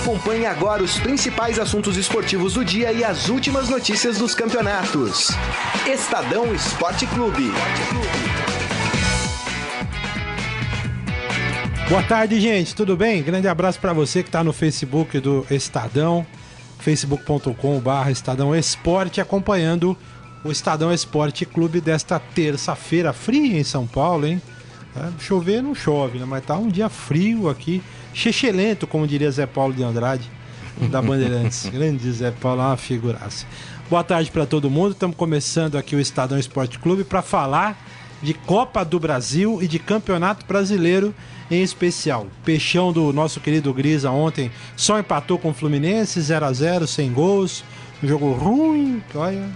Acompanhe agora os principais assuntos esportivos do dia e as últimas notícias dos campeonatos. Estadão Esporte Clube. Boa tarde, gente. Tudo bem? Grande abraço para você que está no Facebook do Estadão, facebook.com/barra Estadão Esporte, acompanhando o Estadão Esporte Clube desta terça-feira fria em São Paulo, hein? É, chover não chove, né? Mas tá um dia frio aqui, chechelento, como diria Zé Paulo de Andrade, da Bandeirantes. Grande Zé Paulo, uma figuraça. Boa tarde para todo mundo. Estamos começando aqui o Estadão Esporte Clube para falar de Copa do Brasil e de Campeonato Brasileiro em especial. Peixão do nosso querido Grisa ontem só empatou com o Fluminense 0 a 0 sem gols. Um jogo ruim. Olha,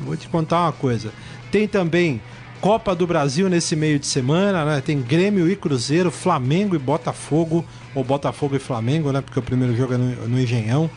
vou te contar uma coisa. Tem também Copa do Brasil nesse meio de semana, né? Tem Grêmio e Cruzeiro, Flamengo e Botafogo, ou Botafogo e Flamengo, né? Porque o primeiro jogo é no, no Engenhão.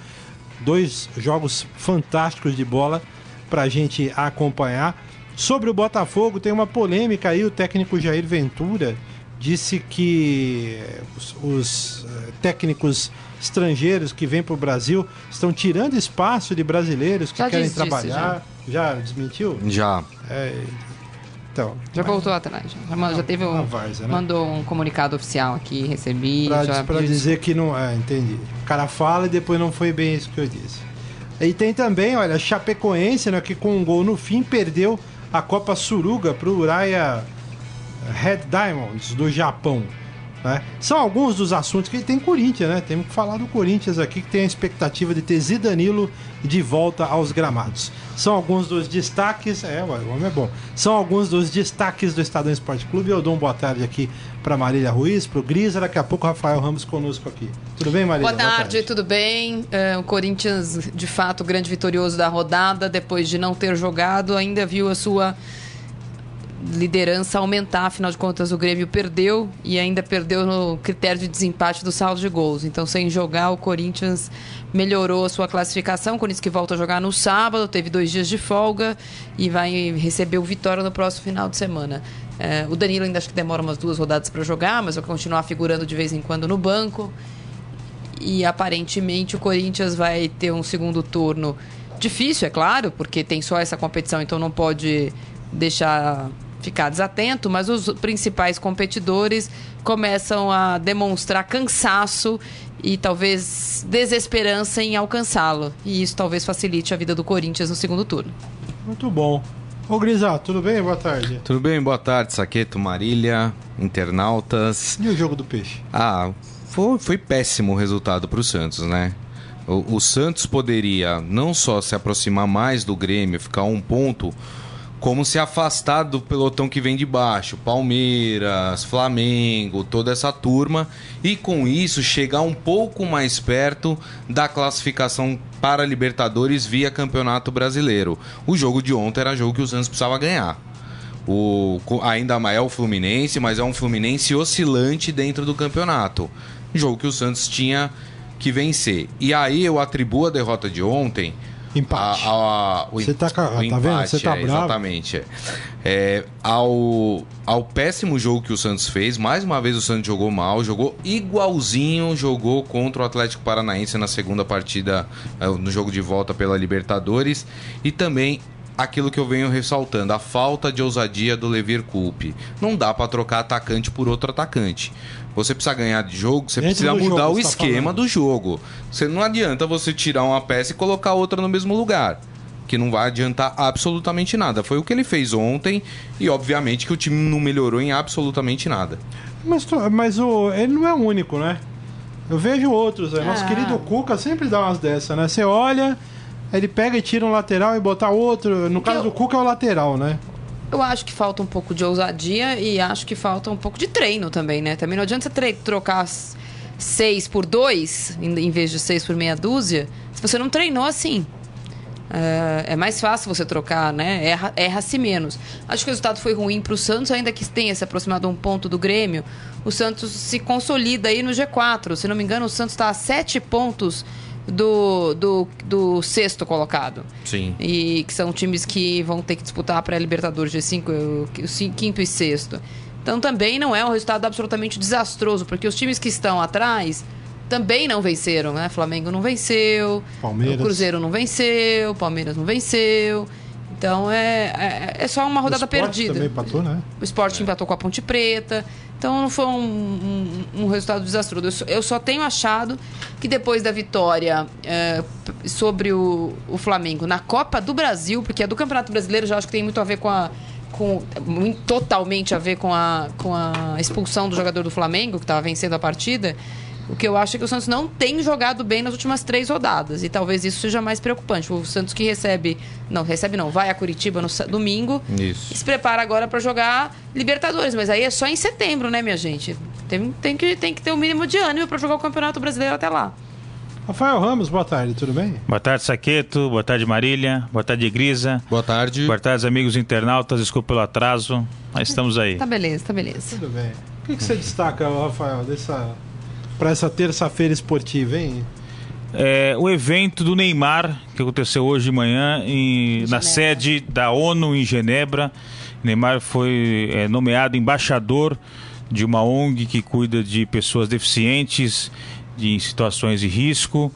Dois jogos fantásticos de bola pra gente acompanhar. Sobre o Botafogo, tem uma polêmica aí, o técnico Jair Ventura disse que os, os eh, técnicos estrangeiros que vêm para o Brasil estão tirando espaço de brasileiros que Já querem disse trabalhar. já. desmentiu? Já. É, então. Já voltou atrás. Já, ma- já teve um. né? Mandou um comunicado oficial aqui, recebi. Pra, já pra dizer que não. É, entendi. O cara fala e depois não foi bem isso que eu disse. E tem também, olha, Chapecoense, né, que com um gol no fim perdeu a Copa Suruga pro Uraia Red Diamonds do Japão. Né? São alguns dos assuntos que tem Corinthians, né? Temos que falar do Corinthians aqui, que tem a expectativa de ter Zidanilo de volta aos gramados. São alguns dos destaques. É, o homem é bom. São alguns dos destaques do Estadão Esporte Clube. Eu dou uma boa tarde aqui para Marília Ruiz, para o Grisa, daqui a pouco o Rafael Ramos conosco aqui. Tudo bem, Marília? Boa tarde, tudo bem? É, o Corinthians, de fato, grande vitorioso da rodada, depois de não ter jogado, ainda viu a sua liderança aumentar, afinal de contas o Grêmio perdeu e ainda perdeu no critério de desempate do saldo de gols. Então, sem jogar, o Corinthians melhorou a sua classificação. O Corinthians que volta a jogar no sábado, teve dois dias de folga e vai receber o Vitória no próximo final de semana. É, o Danilo ainda acho que demora umas duas rodadas para jogar, mas vai continuar figurando de vez em quando no banco. E aparentemente o Corinthians vai ter um segundo turno difícil, é claro, porque tem só essa competição, então não pode deixar ficar desatento, mas os principais competidores começam a demonstrar cansaço e talvez desesperança em alcançá-lo. E isso talvez facilite a vida do Corinthians no segundo turno. Muito bom. Ô Grisa, tudo bem? Boa tarde. Tudo bem? Boa tarde, Saqueto, Marília, internautas. E o jogo do peixe? Ah, foi, foi péssimo o resultado para o Santos, né? O, o Santos poderia não só se aproximar mais do Grêmio, ficar a um ponto, como se afastar do pelotão que vem de baixo, Palmeiras, Flamengo, toda essa turma, e com isso chegar um pouco mais perto da classificação para Libertadores via Campeonato Brasileiro. O jogo de ontem era jogo que o Santos precisava ganhar. O, ainda mais é o Fluminense, mas é um Fluminense oscilante dentro do campeonato. Jogo que o Santos tinha que vencer. E aí eu atribuo a derrota de ontem. Empate. a- a- o Você tá tá vendo? empate, Você tá é, bravo. Exatamente. é. Ao, ao péssimo jogo que o Santos fez, mais uma vez o Santos jogou mal, jogou igualzinho, jogou contra o Atlético Paranaense na segunda partida, é, no jogo de volta pela Libertadores. E também aquilo que eu venho ressaltando, a falta de ousadia do Levir Coupe. Não dá pra trocar atacante por outro atacante. Você precisa ganhar de jogo, você Dentro precisa mudar jogo, o tá esquema falando. do jogo. Você não adianta você tirar uma peça e colocar outra no mesmo lugar. Que não vai adiantar absolutamente nada. Foi o que ele fez ontem e, obviamente, que o time não melhorou em absolutamente nada. Mas, mas o, ele não é o único, né? Eu vejo outros. Né? Nosso Ah. querido Cuca sempre dá umas dessas, né? Você olha, ele pega e tira um lateral e botar outro. No caso eu- do Cuca é o lateral, né? Eu acho que falta um pouco de ousadia e acho que falta um pouco de treino também, né? Também não adianta você trocar seis por dois, em vez de seis por meia dúzia, se você não treinou assim. É, é mais fácil você trocar, né? Erra- Erra-se menos. Acho que o resultado foi ruim para o Santos, ainda que tenha se aproximado um ponto do Grêmio. O Santos se consolida aí no G4. Se não me engano, o Santos está a sete pontos do, do, do sexto colocado. Sim. E que são times que vão ter que disputar a pré-Libertadores de cinco, o ci- quinto e sexto. Então também não é um resultado absolutamente desastroso, porque os times que estão atrás também não venceram, né? Flamengo não venceu, Palmeiras. o Cruzeiro não venceu, Palmeiras não venceu. Então é, é, é só uma rodada O Sport perdida. também empatou, né? O Sport empatou com a Ponte Preta. Então não foi um, um- um resultado desastroso. Eu só, eu só tenho achado que depois da vitória é, sobre o, o Flamengo na Copa do Brasil, porque a do Campeonato Brasileiro já acho que tem muito a ver com a. Com, totalmente a ver com a, com a expulsão do jogador do Flamengo, que estava vencendo a partida. O que eu acho é que o Santos não tem jogado bem nas últimas três rodadas. E talvez isso seja mais preocupante. O Santos que recebe. Não, recebe não, vai a Curitiba no domingo Isso. e se prepara agora para jogar Libertadores, mas aí é só em setembro, né, minha gente? Tem, tem, que, tem que ter o mínimo de ânimo para jogar o Campeonato Brasileiro até lá. Rafael Ramos, boa tarde, tudo bem? Boa tarde, Saqueto. Boa tarde, Marília. Boa tarde, Grisa. Boa tarde. Boa tarde, amigos internautas. Desculpa pelo atraso, mas estamos aí. Tá beleza, tá beleza. Tudo bem. O que, que você destaca, Rafael, dessa para essa terça-feira esportiva, hein? É, o evento do Neymar, que aconteceu hoje de manhã em- na sede da ONU em Genebra. Neymar foi é, nomeado embaixador de uma ONG que cuida de pessoas deficientes de, em situações de risco.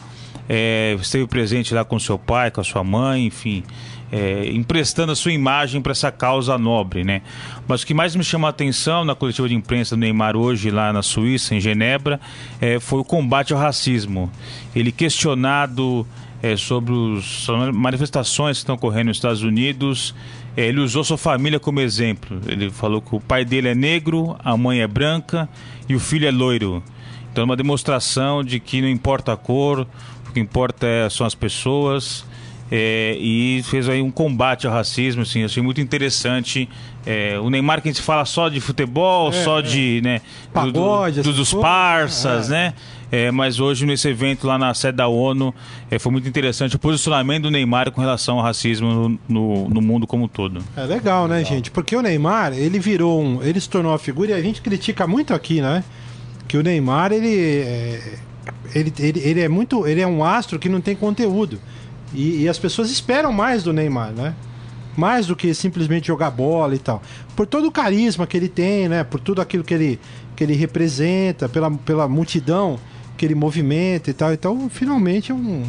É, esteve presente lá com seu pai, com a sua mãe, enfim, é, emprestando a sua imagem para essa causa nobre, né? Mas o que mais me chamou a atenção na coletiva de imprensa do Neymar hoje lá na Suíça, em Genebra, é, foi o combate ao racismo. Ele questionado é, sobre as manifestações que estão ocorrendo nos Estados Unidos, é, ele usou sua família como exemplo. Ele falou que o pai dele é negro, a mãe é branca e o filho é loiro. Então é uma demonstração de que não importa a cor, o que importa é- são as pessoas. É, e fez aí um combate ao racismo, assim, achei muito interessante. É, o Neymar que a gente fala só de futebol, É, só é. de, né, do- Pagode, do- essas dos parças, é. né? É, mas hoje nesse evento lá na sede da ONU foi muito interessante o posicionamento do Neymar com relação ao racismo no, no, no mundo como um todo. É legal, né, gente? Porque o Neymar, ele virou um. Ele se tornou uma figura e a gente critica muito aqui, né? Que o Neymar, ele. Ele, ele, ele é muito. Ele é um astro que não tem conteúdo. E, e as pessoas esperam mais do Neymar, né? Mais do que simplesmente jogar bola e tal. Por todo o carisma que ele tem, né? Por tudo aquilo que ele, que ele representa, pela, pela multidão que ele movimenta e tal. Então, finalmente, é um,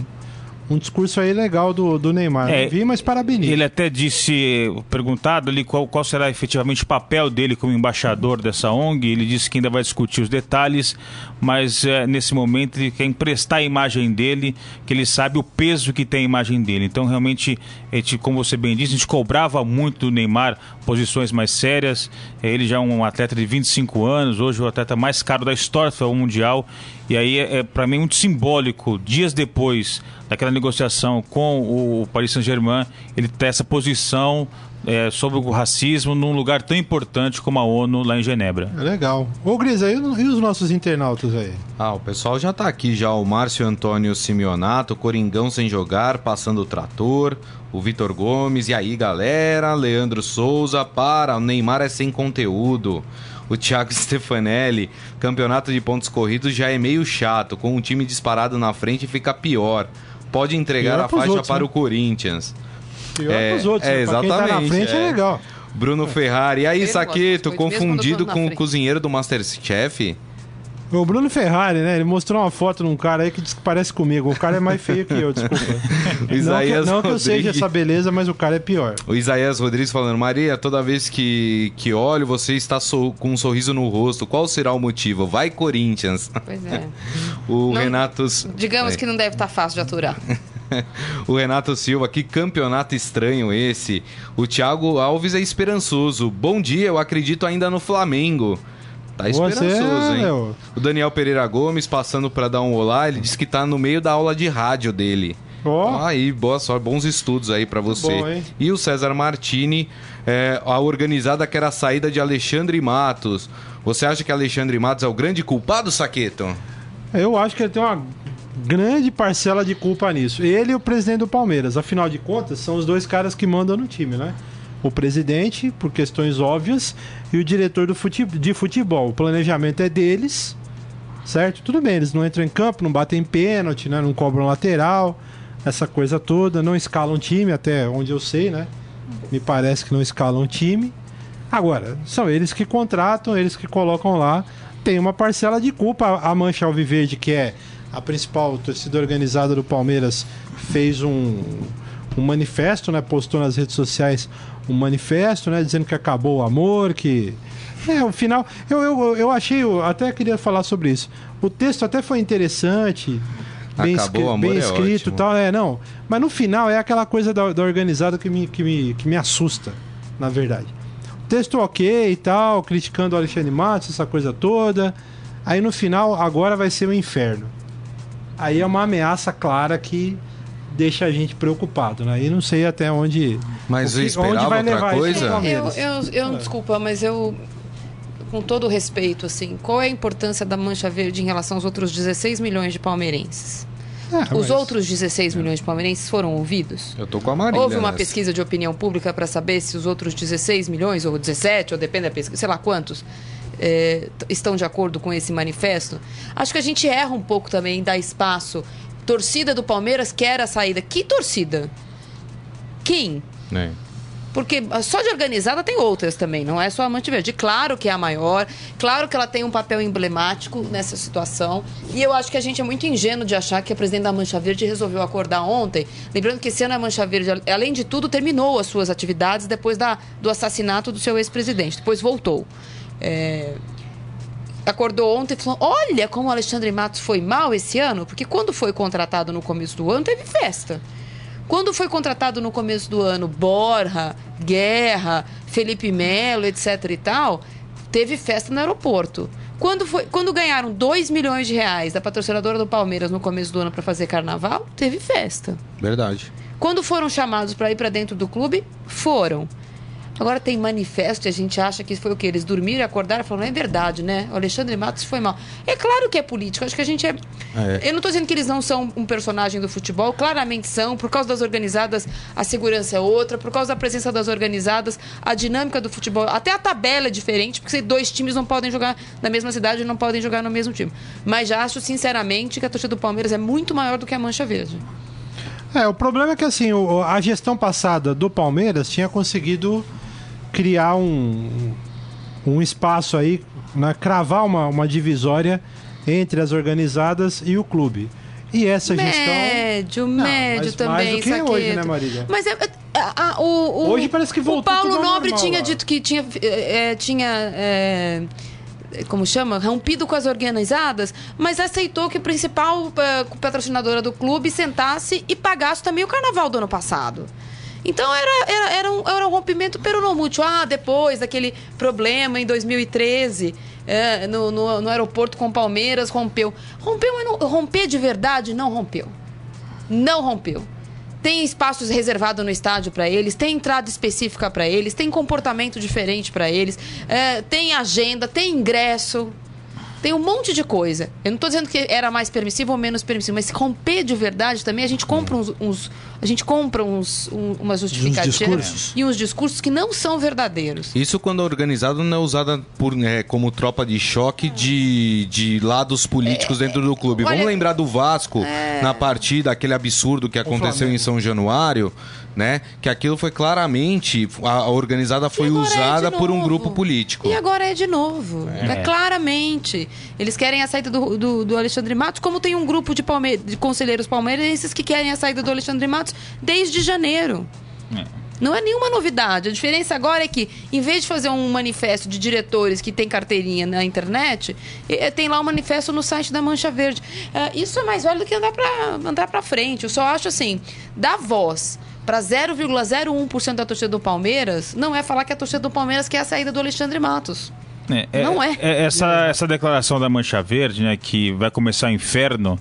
um discurso aí legal do, do Neymar. É, Não vi, mas parabenizo. Ele até disse, perguntado ali qual, qual será efetivamente o papel dele como embaixador dessa ONG, ele disse que ainda vai discutir os detalhes, mas eh, nesse momento ele quer emprestar a imagem dele, que ele sabe o peso que tem a imagem dele. Então, realmente, gente, como você bem disse, a gente cobrava muito do Neymar posições mais sérias. Eh, Ele já é um atleta de 25 anos, hoje o atleta mais caro da história do mundial. E aí é, é para mim muito simbólico, dias depois daquela negociação com o Paris Saint-Germain, ele ter essa posição é, sobre o racismo num lugar tão importante como a ONU lá em Genebra. É legal. Ô, Gris, aí, e os nossos internautas aí? Ah, o pessoal já tá aqui já. O Márcio Antônio Simeonato, Coringão sem jogar, passando o trator. O Vitor Gomes, e aí galera? Leandro Souza, para, o Neymar é sem conteúdo. O Thiago Stefanelli, campeonato de pontos corridos já é meio chato, com um time disparado na frente fica pior. Pode entregar Pior a faixa outros, para né? o Corinthians. Pior É, pros outros. é, né? Pra quem tá na exatamente, frente é, é. legal. Bruno Ferrari, e aí, Saqueto, confundido na com o cozinheiro do Masterchef? O Bruno Ferrari, né? Ele mostrou uma foto num cara aí que diz que parece comigo. O cara é mais feio que eu, desculpa. O não que, Isaías não que eu seja Rodrigues. essa beleza, mas o cara é pior. O Isaías Rodrigues falando, Maria, toda vez que, que olho, você está so- com um sorriso no rosto. Qual será o motivo? Vai, Corinthians. Pois é. O Não- Renato. Digamos É. que não deve estar fácil de aturar. O Renato Silva, que campeonato estranho esse. O Thiago Alves é esperançoso. Bom dia, eu acredito ainda no Flamengo. Tá Você, esperançoso, hein? meu. O Daniel Pereira Gomes passando para dar um olá, ele disse que tá no meio da aula de rádio dele. Ó. Aí, boa sorte, bons estudos aí pra você. bom, e o César Martini, é, a organizada que era a saída de Alexandre Matos. Você acha que Alexandre Matos é o grande culpado, Saqueto? Eu acho que ele tem uma grande parcela de culpa nisso. Ele e o presidente do Palmeiras. Afinal de contas, são os dois caras que mandam no time, né? O presidente, por questões óbvias, e o diretor do fute- de futebol. O planejamento é deles, certo? Tudo bem, eles não entram em campo, não batem pênalti, né? não cobram lateral, essa coisa toda, não escalam time, até onde eu sei, né? Me parece que não escalam time. Agora, são eles que contratam, eles que colocam lá. tem uma parcela de culpa. A Mancha Alviverde, que é a principal torcida organizada do Palmeiras, fez um, um manifesto, né? Postou nas redes sociais um manifesto, né? Dizendo que acabou o amor, que. É, o final. Eu, eu, eu achei, eu até queria falar sobre isso. O texto até foi interessante. Bem, Acabou o bem é escrito e ótimo. tal, é, não. Mas no final é aquela coisa da, da organizada que me, que, me, que me assusta, na verdade. Texto ok e tal, criticando o Alexandre Matos, essa coisa toda. Aí no final, agora vai ser o inferno. Aí é uma ameaça clara que deixa a gente preocupado, né? E não sei até onde. Mas o eu que- esperava onde vai outra levar isso coisa. Eu, Palmeiras. eu, eu, desculpa, mas eu, com todo o respeito, assim, qual é a importância da Mancha Verde em relação aos outros 16 milhões de palmeirenses? É, Os mas- outros 16 milhões de palmeirenses foram ouvidos? Eu tô com a Marília. Houve uma nessa. pesquisa de opinião pública para saber se os outros 16 milhões, ou 17, ou depende da pesquisa, sei lá quantos, é, estão de acordo com esse manifesto? Acho que a gente erra um pouco também em dar espaço. Torcida do Palmeiras quer a saída. Que torcida? Quem? É. Porque só de organizada tem outras também, não é só a Mante Verde. Claro que é a maior, claro que ela tem um papel emblemático nessa situação. E eu acho que a gente é muito ingênuo de achar que a presidente da Mancha Verde resolveu acordar ontem. Lembrando que esse ano a Mancha Verde, além de tudo, terminou as suas atividades depois da, do assassinato do seu ex-presidente. Depois voltou. É, acordou ontem e falou: Olha como o Alexandre Matos foi mal esse ano, porque quando foi contratado no começo do ano, teve festa. Quando foi contratado no começo do ano Borra, Guerra, Felipe Melo, etc e tal, teve festa no aeroporto. Quando, foi, quando ganharam 2 milhões de reais da patrocinadora do Palmeiras no começo do ano para fazer carnaval, teve festa. Verdade. Quando foram chamados para ir para dentro do clube, foram. Agora tem manifesto e a gente acha que foi o que? Eles dormiram e acordaram e falaram, não é verdade, né? O Alexandre Matos foi mal. É claro que é político, acho que a gente é. É. Eu não estou dizendo que eles não são um personagem do futebol, claramente são. Por causa das organizadas, a segurança é outra. Por causa da presença das organizadas, a dinâmica do futebol. Até a tabela é diferente, porque dois times não podem jogar na mesma cidade e não podem jogar no mesmo time. Mas já acho, sinceramente, que a torcida do Palmeiras é muito maior do que a Mancha Verde. É, o problema é que assim, a gestão passada do Palmeiras tinha conseguido criar um, um espaço aí, né, cravar uma, uma divisória entre as organizadas e o clube. E essa gestão. Médio, Não, médio mas também, mais do que hoje, né, Marília? Mas é, é, a- a- o, o- Hoje parece que voltou O Paulo Nobre normal tinha lá. dito que tinha, é, é, tinha é, como chama? Rompido com as organizadas, mas aceitou que a principal é, patrocinadora do clube sentasse e pagasse também o carnaval do ano passado. Então era, era, era, um, era um rompimento mútuo. Ah, depois daquele problema em 2013, é, no, no, no aeroporto com Palmeiras, rompeu. Rompeu, mas não, romper de verdade não rompeu não rompeu. Tem espaços reservados no estádio para eles, tem entrada específica para eles, tem comportamento diferente para eles, é, tem agenda, tem ingresso, tem um monte de coisa. Eu não estou dizendo que era mais permissivo ou menos permissivo, mas se romper de verdade também, a gente compra uns, uns- a gente compra uns, um, umas justificativas discursos. e uns discursos que não são verdadeiros. Isso quando a organizada não é usada por, né, como tropa de choque de, de lados políticos dentro do clube. olha- Vamos lembrar do Vasco na partida, aquele absurdo que aconteceu em São Januário, né? Que aquilo foi claramente. A a organizada foi é usada por um grupo político. E agora é de novo. É. claramente. Eles querem a saída do, do, do Alexandre Matos, como tem um grupo de, palme de conselheiros palmeirenses que querem a saída do Alexandre Matos desde janeiro. Não é nenhuma novidade. A diferença agora é que, em vez de fazer um manifesto de diretores que tem carteirinha na internet, eh, tem lá um manifesto no site da Mancha Verde. Eh, isso é mais válido do que andar para andar pra frente. Eu só acho assim, dar voz para 0,01% da torcida do Palmeiras não é falar que a torcida do Palmeiras quer a saída do Alexandre Matos. Não é. essa, essa declaração da Mancha Verde, né, que vai começar o inferno,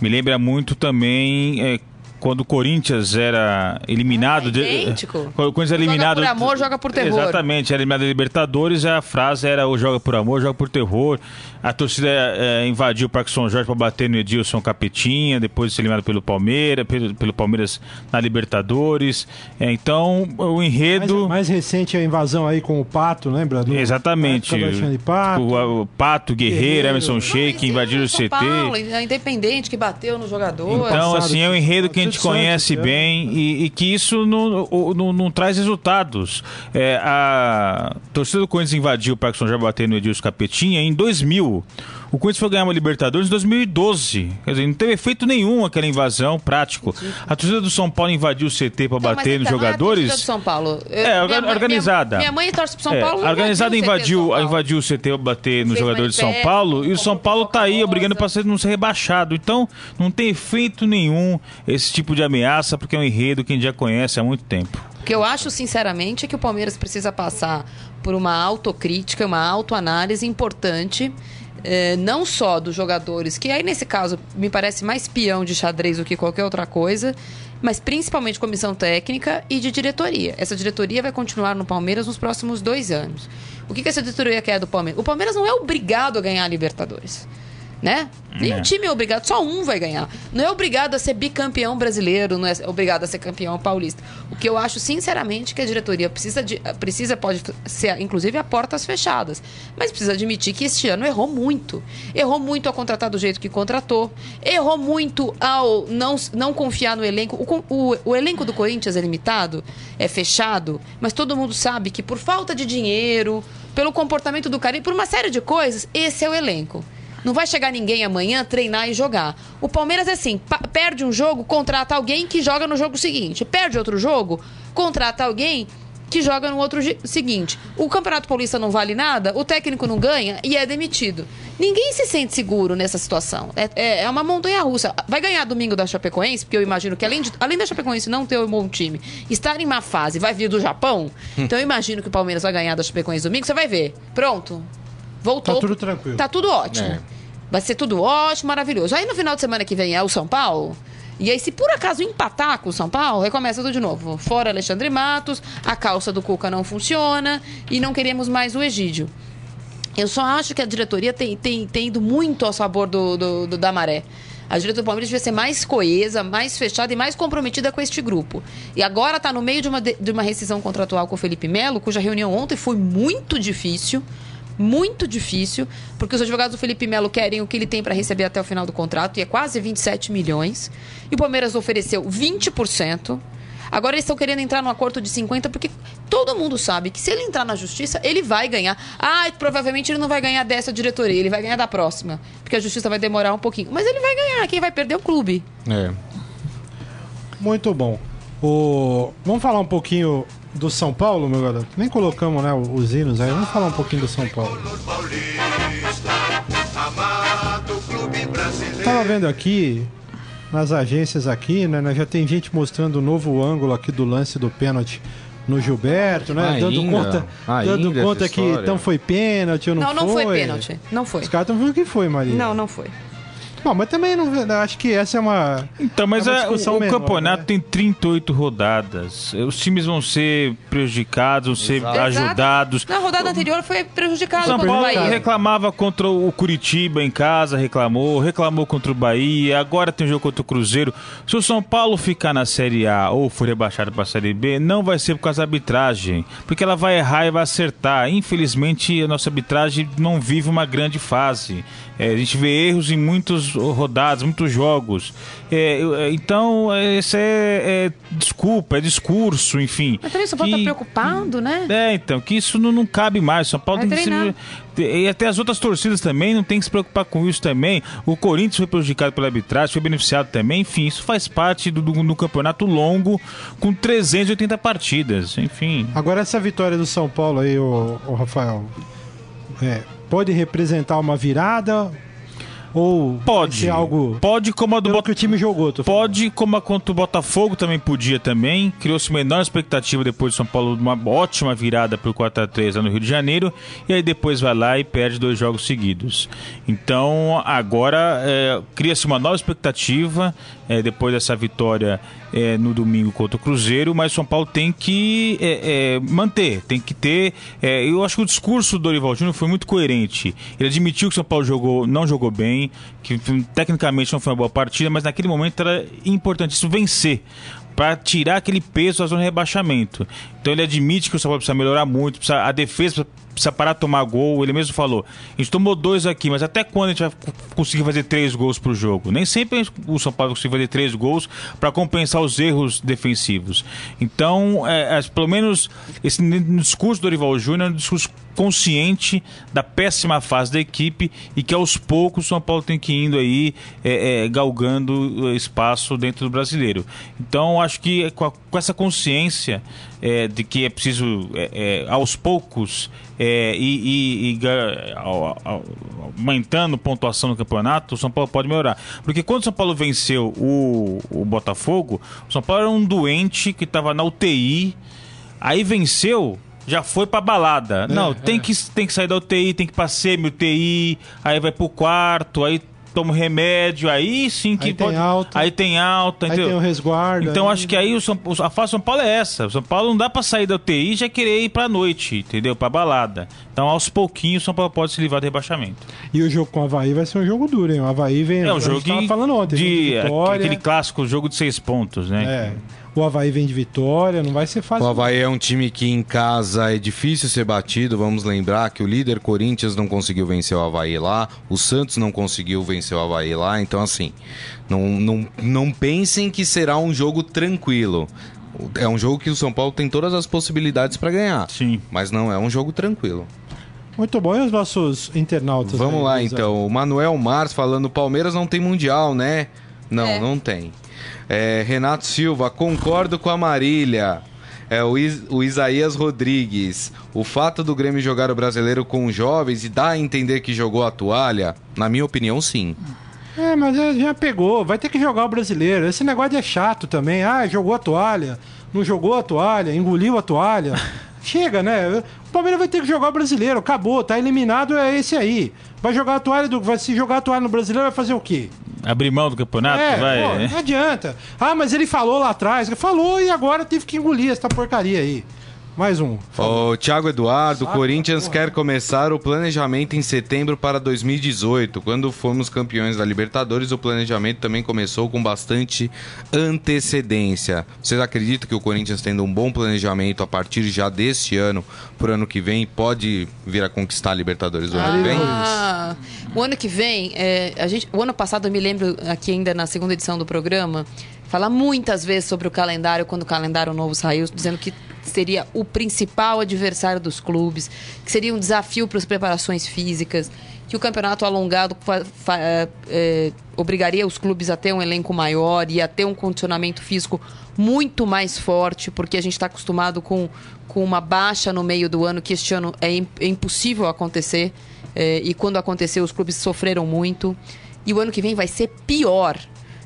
me lembra muito também é, quando o Corinthians era eliminado. É de- idêntico. quando o Corinthians era Joga eliminado. por amor, joga por terror. Exatamente, era eliminado da Libertadores, a frase era o joga por amor, joga por terror. A torcida é, invadiu o Parque São Jorge para bater no Edilson Capetinha, depois de ser eliminado pelo Palmeiras, pelo, pelo Palmeiras na Libertadores. É, então, o Mais, enredo. mais recente é a invasão aí com o Pato, lembra? Do, Exatamente. Pato. O, o Pato, Guerreiro, Guerreiro. Emerson Sheik, Mas invadiram o CT. Paulo, a Independente que bateu no jogador. Então, Passado, assim, é um enredo que a gente gente conhece bem e, e que isso não, não, não traz resultados. É, a torcida do Corinthians invadiu o Parque São Jabaté no Edilson Capetinha em 2000. O Corinthians foi ganhar uma Libertadores em 2012. Quer dizer, não teve efeito nenhum aquela invasão prático. A torcida do São Paulo invadiu o CT para mas bater nos então, é a jogadores. torcida do São Paulo. Eu- É, minha organizada. Minha, minha mãe torce pro São É, Paulo. a organizada invadiu o CT do invadiu, invadiu o CT pra bater nos jogadores de São manifesto, Paulo e o São Paulo tá aí brigando ser- não ser rebaixado. Então, não tem efeito nenhum esse tipo de ameaça, porque é um enredo que a gente já conhece há muito tempo. O que eu acho, sinceramente, é que o Palmeiras precisa passar por uma autocrítica, uma autoanálise importante. Eh, não só dos jogadores, que aí nesse caso me parece mais peão de xadrez do que qualquer outra coisa, mas principalmente comissão técnica e de diretoria. Essa diretoria vai continuar no Palmeiras nos próximos dois anos. O que, que essa diretoria quer do Palmeiras? O Palmeiras não é obrigado a ganhar a Libertadores. Né? Nenhum É. time é obrigado, só um vai ganhar. Não é obrigado a ser bicampeão brasileiro, não é obrigado a ser campeão paulista. O que eu acho, sinceramente, que a diretoria precisa, de, precisa pode ser, inclusive, a portas fechadas. Mas precisa admitir que este ano errou muito. Errou muito ao contratar do jeito que contratou. Errou muito ao não, não confiar no elenco. O, o, o elenco do Corinthians é limitado, é fechado, mas todo mundo sabe que por falta de dinheiro, pelo comportamento do cara e por uma série de coisas, esse é o elenco. Não vai chegar ninguém amanhã treinar e jogar. O Palmeiras é assim: perde um jogo, contrata alguém que joga no jogo seguinte. Perde outro jogo, contrata alguém que joga no outro seguinte. O Campeonato Paulista não vale nada, o técnico não ganha e é demitido. Ninguém se sente seguro nessa situação. É, é- é uma montanha russa. Vai ganhar domingo da Chapecoense, porque eu imagino que além, de, além da Chapecoense não ter um bom time, estar em má fase, vai vir do Japão. Então eu imagino que o Palmeiras vai ganhar da Chapecoense domingo, você vai ver. Pronto. Voltou. Tá tudo tranquilo. Tá tudo ótimo. É. Vai ser tudo ótimo, maravilhoso. Aí no final de semana que vem é o São Paulo. E aí, se por acaso empatar com o São Paulo, recomeça tudo de novo. Fora Alexandre Matos, a calça do Cuca não funciona e não queremos mais o Egídio. Eu só acho que a diretoria tem, tem, tem ido muito ao sabor do, do- do- da maré. A diretoria do Palmeiras devia ser mais coesa, mais fechada e mais comprometida com este grupo. E agora está no meio de uma, de, de uma rescisão contratual com o Felipe Melo, cuja reunião ontem foi muito difícil. Muito difícil, porque os advogados do Felipe Melo querem o que ele tem para receber até o final do contrato, e é quase 27 milhões. E o Palmeiras ofereceu 20%. Agora eles estão querendo entrar num acordo de 50, porque todo mundo sabe que se ele entrar na justiça, ele vai ganhar. Ah, provavelmente ele não vai ganhar dessa diretoria, ele vai ganhar da próxima. Porque a justiça vai demorar um pouquinho. Mas ele vai ganhar, quem vai perder é o clube. É. Muito bom. O... Vamos falar um pouquinho do São Paulo, meu garoto? Nem colocamos né, os hinos aí. Vamos falar um pouquinho do São Paulo. Tava vendo aqui, nas agências aqui, né? né, Já tem gente mostrando o novo ângulo aqui do lance do pênalti no Gilberto, né? dando Ainda? conta, Ainda dando essa conta que então foi pênalti ou não, Não, não foi pênalti. Não foi. Os caras estão falando que foi, Maria. Não, não foi. Bom, mas também não acho que essa é uma. Então, mas É uma é, o, discussão o menor, campeonato né? tem 38 rodadas. Os times vão ser prejudicados, vão ser Exato. ajudados. Na rodada anterior foi prejudicado São contra o Paulo Bahia. reclamava contra o Curitiba em casa, reclamou, reclamou contra o Bahia, agora tem jogo contra o Cruzeiro. Se o São Paulo ficar na Série A ou for rebaixado para a Série B, não vai ser por causa da arbitragem, porque ela vai errar e vai acertar. Infelizmente, a nossa arbitragem não vive uma grande fase. É, a gente vê erros em muitas rodadas, muitos jogos. É, é, então, esse é, é desculpa, é discurso, enfim. Mas também o São Paulo tá Que- preocupado, né? é, então, que isso não, não cabe mais. São Paulo Vai tem que treinar. se. E até as outras torcidas também não tem que se preocupar com isso também. O Corinthians foi prejudicado pela arbitragem, foi beneficiado também. Enfim, isso faz parte do, do, do campeonato longo com 380 partidas. Enfim. Agora essa vitória do São Paulo aí, o, Rafael, é, pode representar uma virada ou Pode. algo Pode, como a do pelo Bota- que o time jogou? Pode, como a contra o Botafogo também podia também. Criou-se uma enorme expectativa depois de São Paulo, uma ótima virada pro 4x3 lá no Rio de Janeiro. E aí depois vai lá e perde dois jogos seguidos. Então agora é, cria-se uma nova expectativa é, depois dessa vitória é, no domingo contra o Cruzeiro. Mas São Paulo tem que é, é, manter, tem que ter. é, eu acho que o discurso do Dorival Júnior foi muito coerente. Ele admitiu que o São Paulo jogou, não jogou bem, que tecnicamente não foi uma boa partida, mas naquele momento era importantíssimo vencer para tirar aquele peso da zona de rebaixamento. Então ele admite que o São Paulo precisa melhorar muito, precisa, a defesa precisa parar de tomar gol. Ele mesmo falou: a gente tomou dois aqui, mas até quando a gente vai conseguir fazer três gols pro jogo? Nem sempre o São Paulo conseguiu fazer três gols para compensar os erros defensivos. Então, é, é, pelo menos esse discurso do Orival Júnior é um discurso consciente da péssima fase da equipe e que aos poucos o São Paulo tem que ir indo aí é, é, galgando espaço dentro do brasileiro. Então acho que com, a, com essa consciência é, de que é preciso é, é, aos poucos é, e, e, e aumentando pontuação no campeonato, o São Paulo pode melhorar. Porque quando o São Paulo venceu o, o Botafogo, o São Paulo era um doente que estava na UTI, aí venceu já foi pra balada. É, não, é. tem, que, tem que sair da UTI, tem que ir pra semi-UTI, aí vai pro quarto, aí toma remédio, aí sim que aí pode. Tem alta, aí tem alta, aí entendeu? tem o resguardo. Então aí... acho que aí o São, a fase São Paulo é essa. O São Paulo não dá pra sair da UTI e já querer ir pra noite, entendeu? Pra balada. Então aos pouquinhos o São Paulo pode se livrar do rebaixamento. E o jogo com o Havaí vai ser um jogo duro, hein? O Havaí vem. É um jogo de, falando ontem. De, aquele clássico jogo de seis pontos, né? É. O Havaí vem de vitória, não vai ser fácil. O Havaí é um time que em casa é difícil ser batido. Vamos lembrar que o líder Corinthians não conseguiu vencer o Havaí lá, o Santos não conseguiu vencer o Havaí lá. Então, assim, não, não, não pensem que será um jogo tranquilo. É um jogo que o São Paulo tem todas as possibilidades para ganhar. Sim. Mas não é um jogo tranquilo. Muito bom. E os nossos internautas? Vamos aí, lá, então. O Manuel Mars falando: Palmeiras não tem mundial, né? Não, é. não tem. É, Renato Silva, concordo com a Marília. É, o, Is, o Isaías Rodrigues. O fato do Grêmio jogar o brasileiro com jovens e dar a entender que jogou a toalha, na minha opinião, sim. É, mas já pegou, vai ter que jogar o brasileiro. Esse negócio é chato também. Ah, jogou a toalha, não jogou a toalha, engoliu a toalha. Chega, né? O Palmeiras vai ter que jogar o brasileiro, acabou, tá eliminado, é esse aí. Vai jogar a toalha do. Vai se jogar a toalha no brasileiro, vai fazer o quê? Abrir mão do campeonato? É, vai. Pô, não adianta. Ah, mas ele falou lá atrás. Falou e agora teve que engolir essa porcaria aí. Mais um. O Thiago Eduardo, o Corinthians quer começar o planejamento em setembro para 2018. Quando fomos campeões da Libertadores, o planejamento também começou com bastante antecedência. Vocês acreditam que o Corinthians, tendo um bom planejamento a partir já deste ano, por ano que vem, pode vir a conquistar a Libertadores do ah, ano que vem? Ah, o ano que vem, é, a gente, o ano passado eu me lembro aqui ainda na segunda edição do programa, falar muitas vezes sobre o calendário quando o calendário novo saiu, dizendo que seria o principal adversário dos clubes, que seria um desafio para as preparações físicas, que o campeonato alongado é, é, obrigaria os clubes a ter um elenco maior e a ter um condicionamento físico muito mais forte, porque a gente está acostumado com, com uma baixa no meio do ano, que este ano é, é impossível acontecer. É, e quando aconteceu, os clubes sofreram muito. E o ano que vem vai ser pior.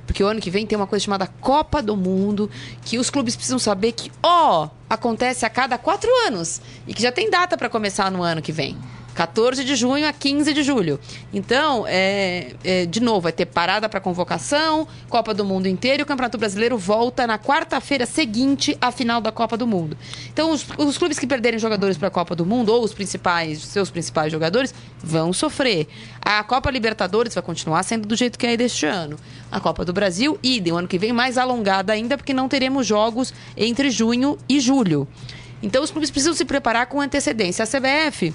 Porque o ano que vem tem uma coisa chamada Copa do Mundo, que os clubes precisam saber que, ó, oh, acontece a cada quatro anos. E que já tem data para começar no ano que vem. 14 de junho a 15 de julho. Então, é, é de novo, vai ter parada para convocação, Copa do Mundo inteiro e o Campeonato Brasileiro volta na quarta-feira seguinte à final da Copa do Mundo. Então, os, os clubes que perderem jogadores para a Copa do Mundo, ou os principais, seus principais jogadores, vão sofrer. A Copa Libertadores vai continuar sendo do jeito que é deste ano. A Copa do Brasil, idem, o ano que vem mais alongada ainda, porque não teremos jogos entre junho e julho. Então, os clubes precisam se preparar com antecedência. A CBF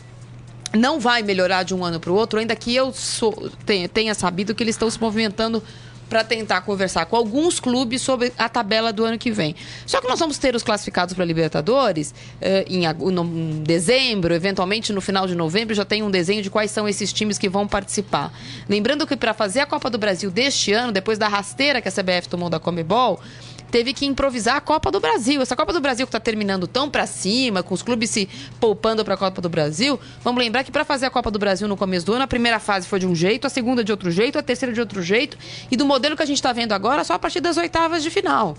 não vai melhorar de um ano para o outro, ainda que eu sou, tenha, tenha sabido que eles estão se movimentando para tentar conversar com alguns clubes sobre a tabela do ano que vem. Só que nós vamos ter os classificados para Libertadores uh, em, em, dezembro, eventualmente no final de novembro, já tem um desenho de quais são esses times que vão participar. Lembrando que para fazer a Copa do Brasil deste ano, depois da rasteira que a CBF tomou da Comebol, teve que improvisar a Copa do Brasil. Essa Copa do Brasil que está terminando tão para cima, com os clubes se poupando para a Copa do Brasil, vamos lembrar que para fazer a Copa do Brasil no começo do ano, a primeira fase foi de um jeito, a segunda de outro jeito, a terceira de outro jeito, e do modelo que a gente está vendo agora, só a partir das oitavas de final.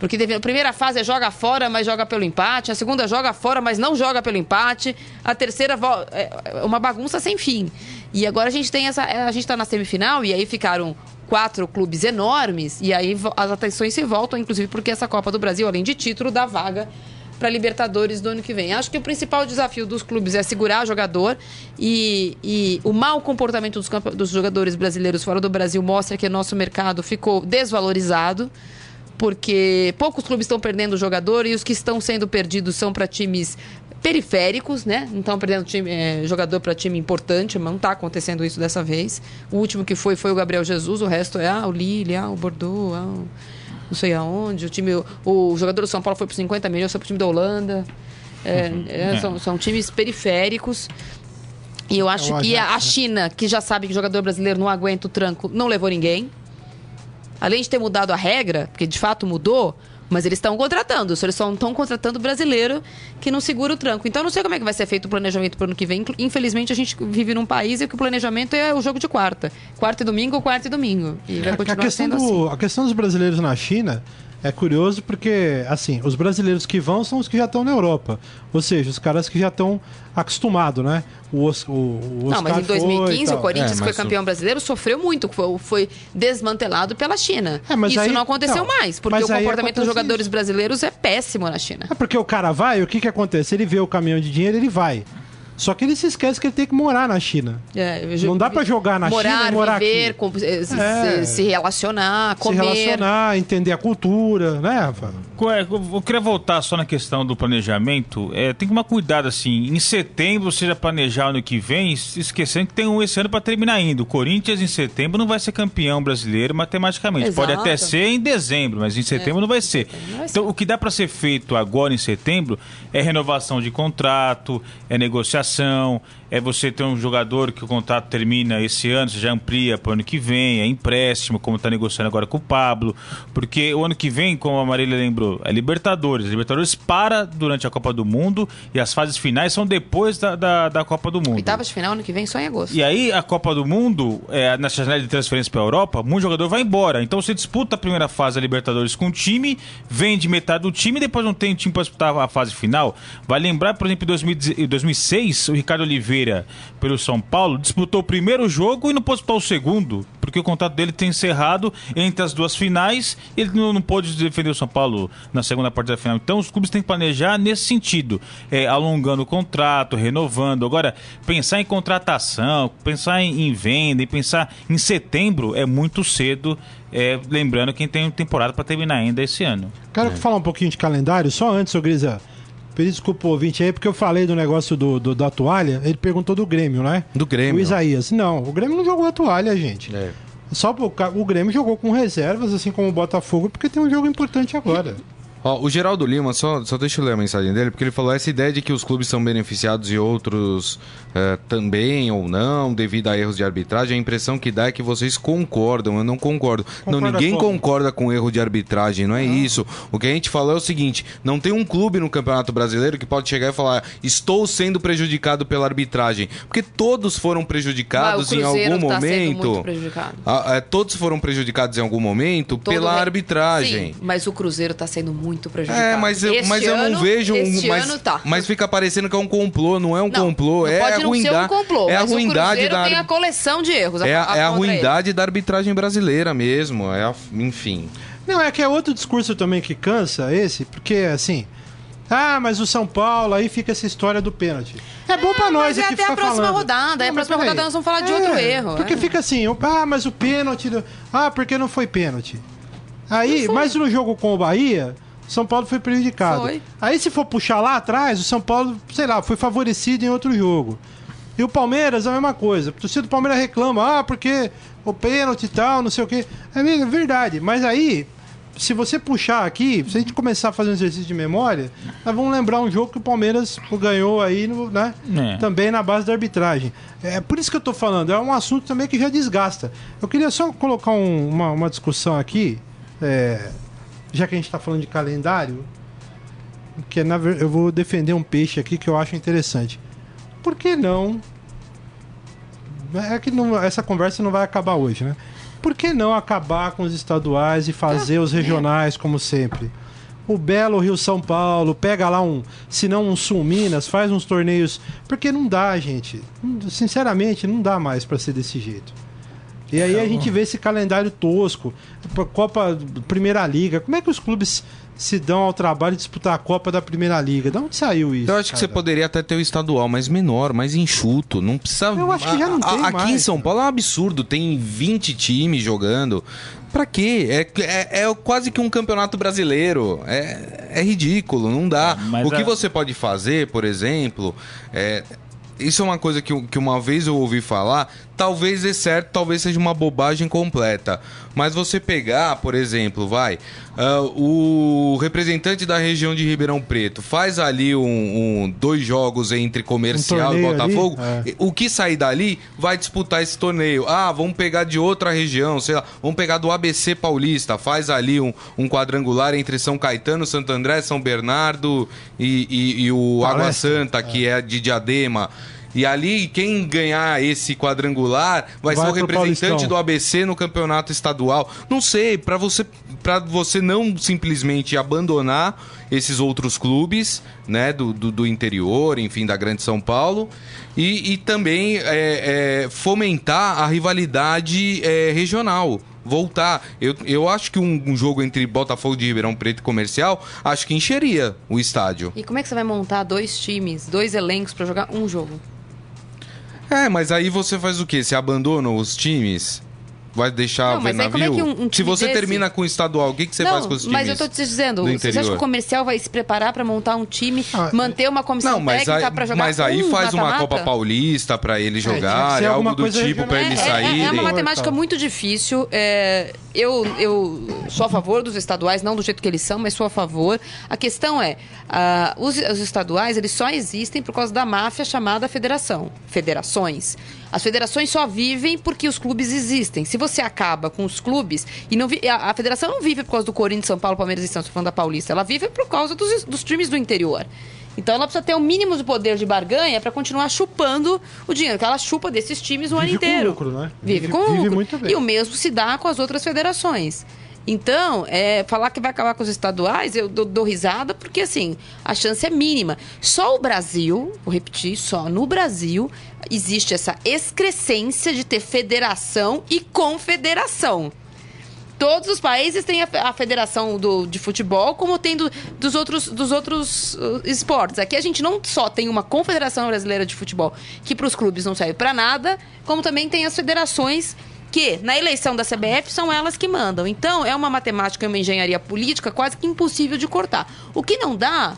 Porque a primeira fase é joga fora, mas joga pelo empate. A segunda joga fora, mas não joga pelo empate. A terceira é uma bagunça sem fim. E agora a gente tem essa. A gente está na semifinal e aí ficaram quatro clubes enormes, e aí as atenções se voltam, inclusive porque essa Copa do Brasil, além de título, dá vaga para Libertadores do ano que vem. Acho que o principal desafio dos clubes é segurar o jogador e, e o mau comportamento dos, dos jogadores brasileiros fora do Brasil mostra que o nosso mercado ficou desvalorizado porque poucos clubes estão perdendo jogador e os que estão sendo perdidos são para times periféricos, né? Não estão perdendo time, é, jogador para time importante, mas não está acontecendo isso dessa vez. O último que foi foi o Gabriel Jesus, o resto é ah, o Lille, ah, o Bordeaux, ah, não sei aonde. O time, o, o jogador do São Paulo foi por 50 milhões, foi pro time da Holanda. É, é, são, são times periféricos. E eu acho É o que Ajax, a né? China, que já sabe que o jogador brasileiro não aguenta o tranco, não levou ninguém. Além de ter mudado a regra, porque de fato mudou, mas eles estão contratando. Eles só não estão contratando brasileiro que não segura o tranco. Então eu não sei como é que vai ser feito o planejamento para o ano que vem. Infelizmente a gente vive num país em que o planejamento é o jogo de quarta. Quarta e domingo quarta e domingo. E vai A continuar questão, sendo do- assim. a questão dos brasileiros na China é curioso porque, assim, os brasileiros que vão são os que já estão na Europa. Ou seja, os caras que já estão acostumados, né? O, Os- o, o Não, mas Oscar em 2015 foi e tal. o Corinthians, É, que foi mas o- campeão brasileiro, sofreu muito. Foi, foi desmantelado pela China. É, mas Isso aí- não aconteceu não, mais, porque o comportamento dos jogadores isso. brasileiros é péssimo na China. É porque o cara vai, o que que acontece? Ele vê o caminhão de dinheiro, ele vai. Só que ele se esquece que ele tem que morar na China. É, Não dá pra jogar na morar, China e morar viver, aqui. com- se, É. se- relacionar, comer. Se relacionar, entender a cultura, né, Eu queria voltar só na questão do planejamento. É, tem que tomar cuidado, assim. Em setembro, você já planejar ano que vem, esquecendo que tem um esse ano para terminar ainda. O Corinthians, em setembro, não vai ser campeão brasileiro matematicamente. Pode Exato. até ser em dezembro, mas em setembro não vai ser. não vai Então, o que dá para ser feito agora em setembro é renovação de contrato, é negociação, é você ter um jogador que o contrato termina esse ano, você já amplia para o ano que vem, é empréstimo, como está negociando agora com o Pablo. Porque o ano que vem, como a Marília lembrou, é Libertadores. Libertadores para durante a Copa do Mundo e as fases finais são depois da, da, da Copa do Mundo. Oitavas de final ano que vem, só em agosto. E aí, a Copa do Mundo, é, na janela de transferência para a Europa, muito jogador vai embora. Então você disputa a primeira fase da Libertadores com um time, vende metade do time e depois não tem time para disputar a fase final. Vai lembrar, por exemplo, em 2010 em 2006, o Ricardo Oliveira, pelo São Paulo, disputou o primeiro jogo e não pôde disputar o segundo, porque o contrato dele tem encerrado entre as duas finais e ele não, não pôde defender o São Paulo na segunda parte da final. Então os clubes têm que planejar nesse sentido, é, alongando o contrato, renovando. Agora, pensar em contratação, pensar em, em venda e pensar em setembro é muito cedo, é, lembrando que tem temporada para terminar ainda esse ano. Quero falar um pouquinho de calendário, só antes, ô Grisa. Pedi desculpa o ouvinte aí, porque eu falei do negócio do, do- da toalha. Ele perguntou do Grêmio, né? Do Grêmio. O Isaías. Não, o Grêmio não jogou a toalha, gente. É. Só o, o Grêmio jogou com reservas, assim como o Botafogo, porque tem um jogo importante agora. Ó, o Geraldo Lima, só, só deixa eu ler a mensagem dele, porque ele falou essa ideia de que os clubes são beneficiados e outros eh, também ou não, devido a erros de arbitragem. A impressão que dá é que vocês concordam, eu não concordo. não, ninguém como? concorda com erro de arbitragem, não é isso. O que a gente falou é o seguinte: não tem um clube no Campeonato Brasileiro que pode chegar e falar, estou sendo prejudicado pela arbitragem. Porque todos foram prejudicados em algum tá sendo momento. muito prejudicado. Ah, eh, todos foram prejudicados em algum momento Todo pela re- arbitragem. Sim, mas o Cruzeiro está sendo muito prejudicado. É, mas eu, Este mas eu não ano- vejo um. Este Mas, ano tá. mas fica parecendo que é um complô, não é um Não, complô. não é pode a não ser ruindade. um complô, é a ruindade da. tem a coleção de erros. É, a, é a contra ruindade da arbitragem brasileira mesmo. É a- enfim. Não, é que é outro discurso também que cansa esse, porque assim. Ah, mas o São Paulo, aí fica essa história do pênalti. É bom pra nós mas é até a próxima falando. rodada, a Não, mas próxima rodada nós vamos falar de outro erro, Porque é. fica assim, ah, mas o pênalti. do- Ah, porque não foi pênalti. Aí, mas no jogo com o Bahia, São Paulo foi prejudicado. Foi. Aí se for puxar lá atrás, o São Paulo, sei lá, foi favorecido em outro jogo. E o Palmeiras, a mesma coisa. O torcedor do Palmeiras reclama, ah, porque o pênalti e tal, não sei o quê. É mesmo, é verdade. Mas aí, se você puxar aqui, se a gente começar a fazer um exercício de memória, nós vamos lembrar um jogo que o Palmeiras ganhou aí, no- né? É. Também na base da arbitragem. É por isso que eu tô falando, é um assunto também que já desgasta. Eu queria só colocar um- uma, uma discussão aqui, é, já que a gente tá falando de calendário, que é, na eu vou defender um peixe aqui que eu acho interessante. Por que não? É que não- essa conversa não vai acabar hoje, né? Por que não acabar com os estaduais e fazer os regionais como sempre? O Belo Rio São Paulo, pega lá um, se não um Sul Minas, faz uns torneios, porque não dá, gente. Sinceramente, não dá mais pra ser desse jeito. E aí a gente vê esse calendário tosco, Copa Primeira Liga. Como é que os clubes se dão ao trabalho de disputar a Copa da Primeira Liga? De onde saiu isso? Eu acho que você poderia até ter o estadual mais menor, mais enxuto. Não precisa. Eu acho que já não A- tem a- Aqui mais, em São Paulo é um absurdo. Tem 20 times jogando. Pra quê? É, é, é quase que um campeonato brasileiro. É, é ridículo, não dá. Mas o que a- você pode fazer, por exemplo, é. Isso é uma coisa que, que uma vez eu ouvi falar, talvez dê certo, talvez seja uma bobagem completa. Mas você pegar, por exemplo, vai, ah, o representante da região de Ribeirão Preto faz ali um, um- dois jogos entre comercial e torneio ali, Botafogo, é. o que sair dali vai disputar esse torneio. Ah, vamos pegar de outra região, sei lá, vamos pegar do ABC Paulista, faz ali um, um quadrangular entre São Caetano, Santo André, São Bernardo e, e- e o Água Palestra, Santa, que é de Diadema. E ali, quem ganhar esse quadrangular vai, Vai ser o representante do ABC no campeonato estadual. Não sei, para você para você não simplesmente abandonar esses outros clubes, né, do, do, do interior, enfim, da Grande São Paulo, e, e também é, é, fomentar a rivalidade é, regional. Voltar. Eu, eu acho que um, um jogo entre Botafogo de Ribeirão Preto e Comercial, acho que encheria o estádio. E como é que você vai montar dois times, dois elencos pra jogar um jogo? É, mas aí você faz o quê? Você abandona os times? Vai deixar Não, ver como é navio? que um- um Se você desse- termina com o estadual, o que, que você não, faz com os times? mas eu tô te dizendo, do você acha que o comercial vai se preparar pra montar um time, Ah, manter uma comissão Não, mas técnica aí, pra jogar mas aí um faz uma mata-mata? Copa Paulista que jogarem, ser alguma algo do tipo pra regional. eles É, é- é uma matemática muito difícil. é, eu, eu sou a favor dos estaduais, não do jeito que eles são, mas sou a favor. A questão é, ah, os, os estaduais eles só existem por causa da máfia chamada federação, federações. As federações só vivem porque os clubes existem. Se você acaba com os clubes e não vi- a, a federação não vive por causa do Corinthians, São Paulo, Palmeiras e Santos, falando da Paulista. Ela vive por causa dos, dos times do interior. Então ela precisa ter o mínimo de poder de barganha para continuar chupando o dinheiro, que ela chupa desses times o ano Vive com inteiro. lucro, né? Vive, Vive- com vive lucro. muito bem. E o mesmo se dá com as outras federações. Então, é, falar que vai acabar com os estaduais, eu dou, dou risada, porque assim, a chance é mínima. Só o Brasil, vou repetir, só no Brasil existe essa excrescência de ter federação e confederação. Todos os países têm a, a federação do, de futebol, como tem do- dos outros, dos outros uh, esportes. Aqui a gente não só tem uma confederação brasileira de futebol, que para os clubes não serve para nada, como também tem as federações que, na eleição da CBF, são elas que mandam. Então, é uma matemática e uma engenharia política quase que impossível de cortar. O que não dá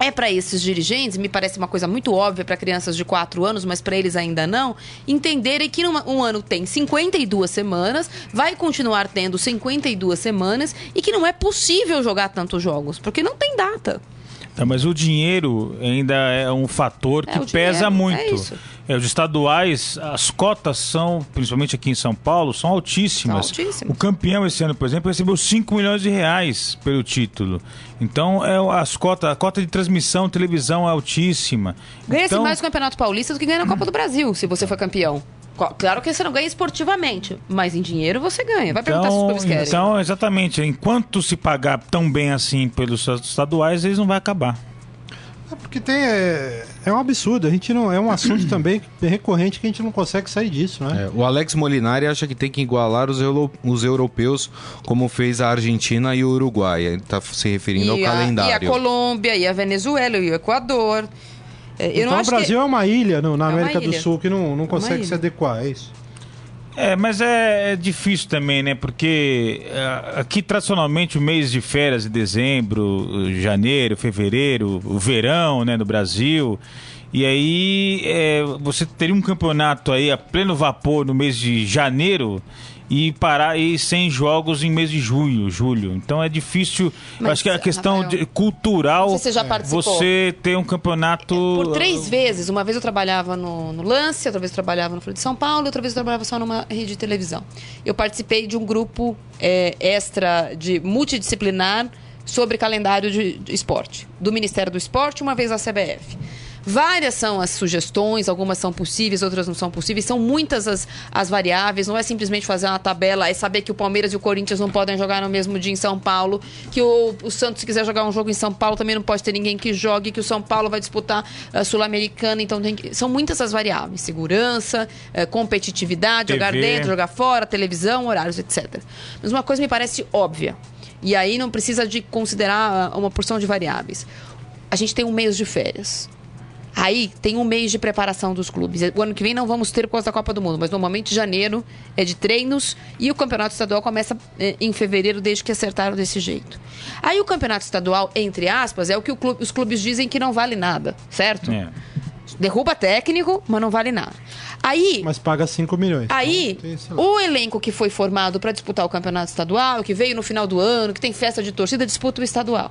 é para esses dirigentes, me parece uma coisa muito óbvia para crianças de 4 anos, mas para eles ainda não, entenderem que numa- um ano tem 52 semanas, vai continuar tendo 52 semanas e que não é possível jogar tantos jogos, porque não tem data. Tá, mas o dinheiro ainda é um fator É, que o pesa dinheiro, muito. é. É, os estaduais, as cotas são, principalmente aqui em São Paulo, são altíssimas. São altíssimas. O campeão esse ano, por exemplo, recebeu 5 milhões de reais pelo título. Então, é, as cotas, a cota de transmissão, televisão é altíssima. Ganha-se então, mais no Campeonato Paulista do que ganha na Copa do Brasil, se você for campeão. Claro que você não ganha esportivamente, mas em dinheiro você ganha. Vai perguntar se os Então, clubes querem. então, exatamente. Enquanto se pagar tão bem assim pelos estaduais, eles não vai acabar. É porque tem. É, é um absurdo. A gente não. É um assunto também recorrente que a gente não consegue sair disso, né? É, o Alex Molinari acha que tem que igualar os, euro- os europeus, como fez a Argentina e o Uruguai. Ele está se referindo ao e, a, e a calendário. Colômbia, e a Venezuela, e o Equador. É, Eu então não o Brasil que... é uma ilha no- na É América do ilha. Sul que não, não uma consegue ilha. se adequar, é isso. É, mas é, é difícil também, né? Porque é, aqui tradicionalmente o mês de férias de dezembro, janeiro, fevereiro, o verão, né, no Brasil. E aí é, você teria um campeonato aí a pleno vapor no mês de janeiro e parar aí sem jogos em mês de junho, julho. Então é difícil. Mas, acho que a questão Rafael, de- cultural você já participou. você ter um campeonato Por três vezes. Uma vez eu trabalhava no, no Lance, outra vez eu trabalhava no Folha de São Paulo, outra vez eu trabalhava só numa rede de televisão. Eu participei de um grupo é, extra de multidisciplinar sobre calendário de, de esporte. Do Ministério do Esporte, uma vez a CBF. Várias são as sugestões, algumas são possíveis, outras não são possíveis. São muitas as, as variáveis. Não é simplesmente fazer uma tabela, é saber que o Palmeiras e o Corinthians não podem jogar no mesmo dia em São Paulo, que o, o Santos, se quiser jogar um jogo em São Paulo, também não pode ter ninguém que jogue, que o São Paulo vai disputar a Sul-Americana. Então, tem que- são muitas as variáveis: segurança, eh, competitividade, jogar TV. dentro, jogar fora, televisão, horários, etc. Mas uma coisa me parece óbvia. E aí não precisa de considerar ah, uma porção de variáveis. A gente tem um mês de férias. Aí tem um mês de preparação dos clubes. O ano que vem não vamos ter por causa da Copa do Mundo, mas normalmente janeiro é de treinos e o campeonato estadual começa eh, em fevereiro, desde que acertaram desse jeito. Aí o campeonato estadual, entre aspas, é o que o clube- os clubes dizem que não vale nada, certo? É. Derruba técnico, mas não vale nada. Aí. Mas paga 5 milhões. Aí, Então, esse lá. o elenco que foi formado para disputar o campeonato estadual, que veio no final do ano, que tem festa de torcida, disputa o estadual.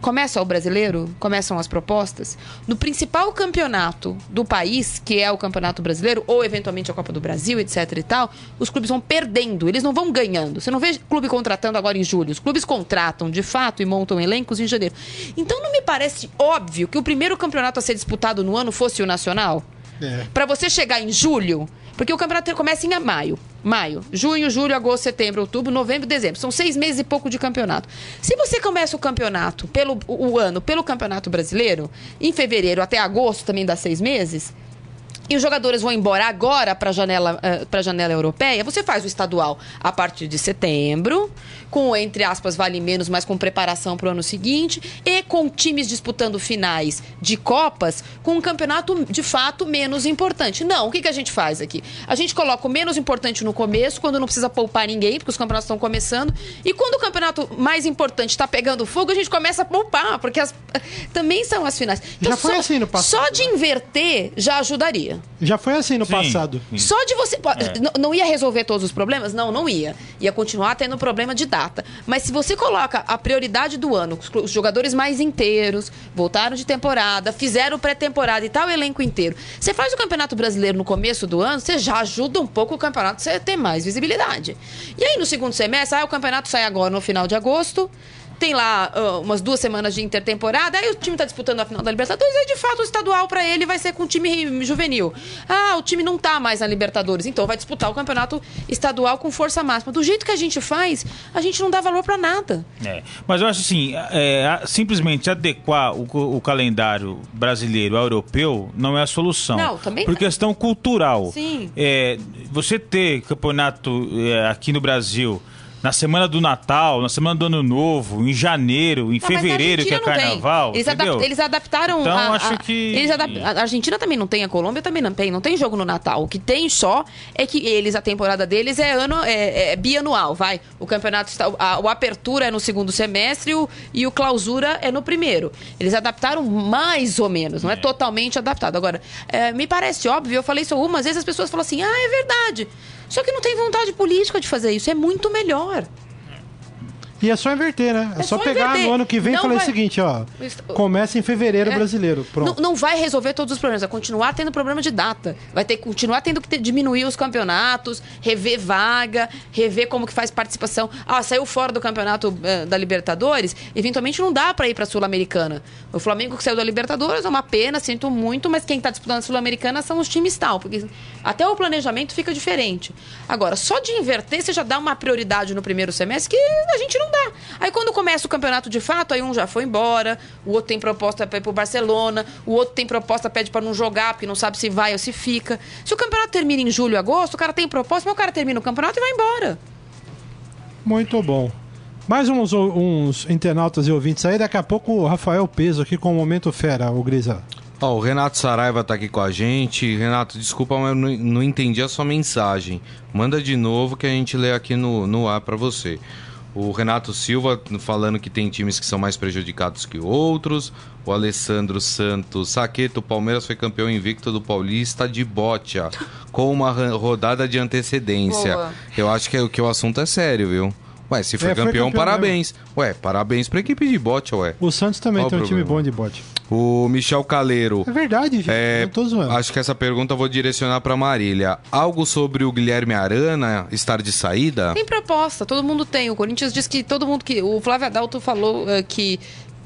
Começa o brasileiro, começam as propostas. No principal campeonato do país, que é o Campeonato Brasileiro, ou eventualmente a Copa do Brasil, etc e tal, os clubes vão perdendo, eles não vão ganhando. Você não vê clube contratando agora em julho. Os clubes contratam de fato e montam elencos em janeiro. Então não me parece óbvio que o primeiro campeonato a ser disputado no ano fosse o Nacional? É. Pra você chegar em julho, porque o campeonato começa em maio. Maio, junho, julho, agosto, setembro, outubro, novembro, dezembro. São seis meses e pouco de campeonato. Se você começa o campeonato, pelo, o, ano, pelo Campeonato Brasileiro, em fevereiro até agosto também dá seis meses, e os jogadores vão embora agora para a janela, para janela europeia, você faz o estadual a partir de setembro, com, entre aspas, vale menos, mas com preparação para o ano seguinte, e com times disputando finais de Copas, com um campeonato de fato menos importante. Não, o que, que a gente faz aqui? A gente coloca o menos importante no começo, quando não precisa poupar ninguém, porque os campeonatos estão começando, e quando o campeonato mais importante está pegando fogo, a gente começa a poupar, porque as- também são as finais. Já foi só, assim no passado, Só de inverter já ajudaria. Já foi assim no Sim, passado. sim. Só de você. É. Não ia resolver todos os problemas? Não, não ia. Ia continuar tendo problema de data. Mas se você coloca a prioridade do ano, os jogadores mais inteiros, voltaram de temporada, fizeram pré-temporada e tal, o elenco inteiro. Você faz o Campeonato Brasileiro no começo do ano, você já ajuda um pouco o campeonato a ter mais visibilidade. E aí no segundo semestre, ah, o campeonato sai agora no final de agosto. Tem lá ah, umas duas semanas de intertemporada, aí o time tá disputando a final da Libertadores, aí de fato o estadual pra ele vai ser com o time juvenil. Ah, o time não tá mais na Libertadores, então vai disputar o campeonato estadual com força máxima. Do jeito que a gente faz, a gente não dá valor pra nada. É, mas eu acho assim, é, simplesmente adequar o, o calendário brasileiro ao europeu não é a solução. Não, também Por questão cultural. Sim. É, você ter campeonato é, aqui no Brasil na semana do Natal, na semana do Ano Novo, em janeiro, em na fevereiro, que é não carnaval. Eles, adap- eles adaptaram. Então, a, a- acho que- A Argentina também não tem, a Colômbia também não tem. Não tem jogo no Natal. O que tem só é que eles, a temporada deles é ano é, é bianual, vai. O campeonato está. A, o apertura é no segundo semestre e o, e o clausura é no primeiro. Eles adaptaram mais ou menos, não é, totalmente adaptado. Agora, é, me parece óbvio, eu falei isso algumas vezes, as pessoas falam assim: ah, é verdade. Só que não tem vontade política de fazer isso. É muito melhor. E é só inverter, né? É, É só, só pegar inverter. no ano que vem e Não falar vai- o seguinte, ó. Começa em fevereiro É. brasileiro. Pronto. Não, não vai resolver todos os problemas, vai continuar tendo problema de data. Vai ter que continuar tendo que ter- diminuir os campeonatos, rever vaga, rever como que faz participação. Ah, saiu fora do campeonato eh, da Libertadores, eventualmente não dá pra ir pra Sul-Americana. O Flamengo que saiu da Libertadores é uma pena, sinto muito, mas quem tá disputando a Sul-Americana são os times tal, porque até o planejamento fica diferente. Agora, só de inverter, você já dá uma prioridade no primeiro semestre que a gente não dá. Aí quando começa o campeonato de fato, aí um já foi embora, o outro tem proposta para ir pro Barcelona, o outro tem proposta, pede para não jogar, porque não sabe se vai ou se fica. Se o campeonato termina em julho, agosto, o cara tem proposta, mas o cara termina o campeonato e vai embora. Muito bom. Mais uns, uns internautas e ouvintes aí. Daqui a pouco o Rafael Peso aqui com o Momento Fera, o Grisa. Ó, o Renato Saraiva tá aqui com a gente. Renato, desculpa, mas eu não, não entendi a sua mensagem. Manda de novo que a gente lê aqui no, no ar pra você. O Renato Silva falando que tem times que são mais prejudicados que outros. O Alessandro Santos Saqueto, o Palmeiras foi campeão invicto do Paulista de Botia, com uma rodada de antecedência. Boa. Eu acho que, é- que o assunto é sério, viu? Ué, se foi É, foi campeão, campeão parabéns. Ué, parabéns pra equipe de Botia, ué. O Santos também Qual tem um time bom de bote. O Michel Caleiro. É verdade, gente. É, não tô zoando. acho que essa pergunta eu vou direcionar para Marília. Algo sobre o Guilherme Arana estar de saída? Tem proposta, todo mundo tem. O Corinthians diz que todo mundo que. O Flávio Adalto falou eh, que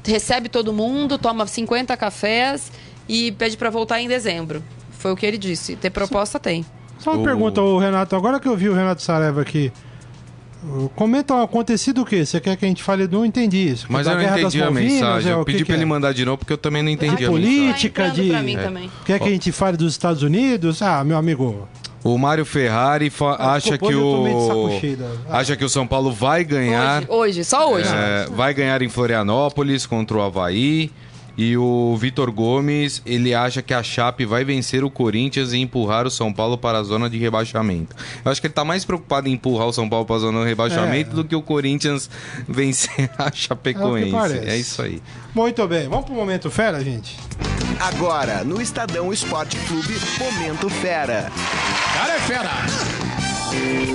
recebe todo mundo, toma 50 cafés e pede pra voltar em dezembro. Foi o que ele disse. Ter proposta tem. Só uma o- pergunta, o Renato. Agora que eu vi o Renato Saraiva aqui, uh, comenta o acontecido o quê? Você quer que a gente fale? Não entendi isso. Mas eu não Guerra das entendi a Malvinas, mensagem. é, o Eu que pedi que pra é? ele mandar de novo porque eu também não entendi Ah, a mensagem. política entrando de- É. Quer que a gente fale dos Estados Unidos? Ah, meu amigo. O Mário Ferrari fa- Ah, acha que o Ah. acha que o São Paulo vai ganhar, Hoje, hoje, só hoje. é, vai ganhar em Florianópolis contra o Havaí. E o Vitor Gomes, ele acha que a Chape vai vencer o Corinthians e empurrar o São Paulo para a zona de rebaixamento. Eu acho que ele tá mais preocupado em empurrar o São Paulo para a zona de rebaixamento É. do que o Corinthians vencer a Chapecoense. parece. É, isso aí. Muito bem, vamos pro momento fera, gente? Agora, no Estadão Esporte Clube, Momento Fera. Cara é fera.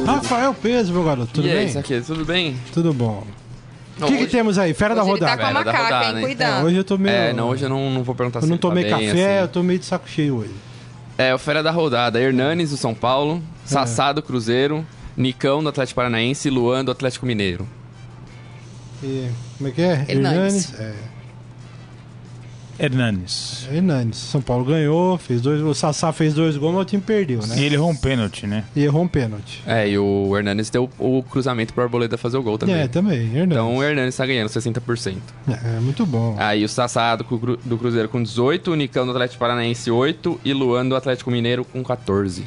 Rafael Peso, meu garoto, tudo e aí, bem? isso aqui, tudo bem? Tudo bom. O Não, que, que hoje- temos aí? Fera da Hoje ele tá rodada. com a macaca, rodada, hein? hein? Cuidado. É, hoje eu tô meio. É, não, hoje eu não, não vou perguntar eu se não ele tá tomei bem, café, assim. eu tô meio de saco cheio hoje. É, o Fera da Rodada, Hernanes do São Paulo, Sassá do Cruzeiro, Nicão do Atlético Paranaense e Luan do Atlético Mineiro. E, como é que é? Hernanes. É, Hernanes. Hernanes. São Paulo ganhou, fez dois. O Sassá fez dois gols, mas o time perdeu, né? E ele errou um pênalti, né? E errou um pênalti. É, e o Hernanes deu o cruzamento pro Arboleda fazer o gol também. É, também. Hernanes. Então o Hernanes tá ganhando 60%. É, muito bom. Aí o Sassá do, Cru- do Cruzeiro com 18, o Nicão do Atlético Paranaense 8 e Luan do Atlético Mineiro com 14.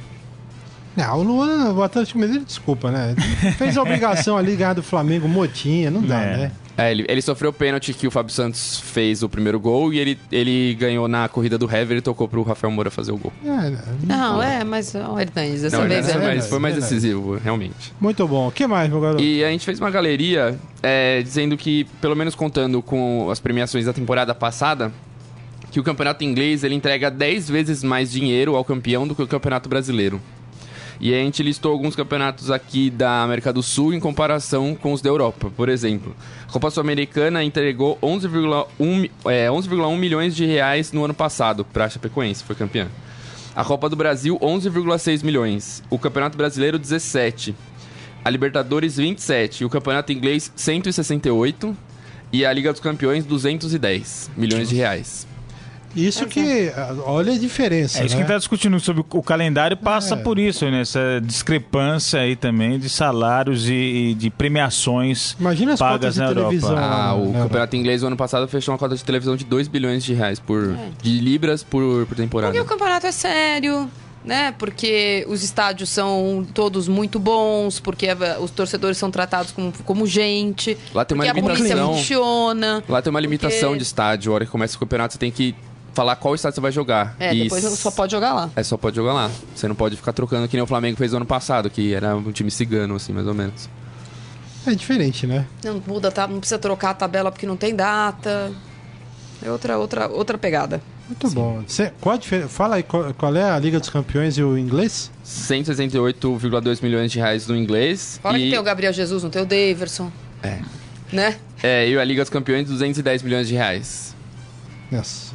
Não, o Luan, o Atlético Mineiro, desculpa, né? Fez a obrigação ali, ganhar do Flamengo, Motinha, não dá, É. né? É, ele, ele sofreu o pênalti que o Fábio Santos fez o primeiro gol e ele, ele ganhou na corrida do Hever e tocou pro Rafael Moura fazer o gol. É, Não, é, mas o Hernanes, dessa Não, vez é. verdade, foi mais verdade. decisivo, realmente. Muito bom. O que mais, meu garoto? E a gente fez uma galeria é, dizendo que, pelo menos contando com as premiações da temporada passada, que o campeonato inglês ele entrega 10 vezes mais dinheiro ao campeão do que o campeonato brasileiro. E a gente listou alguns campeonatos aqui da América do Sul em comparação com os da Europa. Por exemplo, a Copa Sul-Americana entregou 11,1 mi- é, 11,1 milhões de reais no ano passado para a Chapecoense, foi campeã. A Copa do Brasil, 11,6 milhões. O Campeonato Brasileiro, 17. A Libertadores, 27. E o Campeonato Inglês, 168. E a Liga dos Campeões, 210 milhões de reais. Isso que. ah, Olha a diferença. É isso que a né? gente tá discutindo sobre o calendário, passa É. por isso, né? Essa discrepância aí também de salários e, e de premiações Imagina as pagas cotas de na Europa. Ah, na- o na Campeonato Inglês, no ano passado, fechou uma cota de televisão de 2 bilhões de reais por... De libras por, por temporada. Porque o campeonato é sério, né? Porque os estádios são todos muito bons, porque a- os torcedores são tratados como, como gente. Lá tem uma porque a polícia limitação. funciona. Lá tem uma limitação porque- de estádio. A hora que começa o campeonato, você tem que falar qual estádio você vai jogar. É, E depois só pode jogar lá. É, só pode jogar lá. Você não pode ficar trocando que nem o Flamengo fez no ano passado, que era um time cigano, assim, mais ou menos. É diferente, né? Não muda, tá? Não precisa trocar a tabela porque não tem data. É outra, outra, outra pegada. Muito bom. Cê- qual a diferença? Fala aí qual, qual é a Liga dos Campeões e o inglês? 168,2 milhões de reais no inglês. Fora e, que tem o Gabriel Jesus, não tem o Daverson. É. Né? é, e a Liga dos Campeões, 210 milhões de reais. Nossa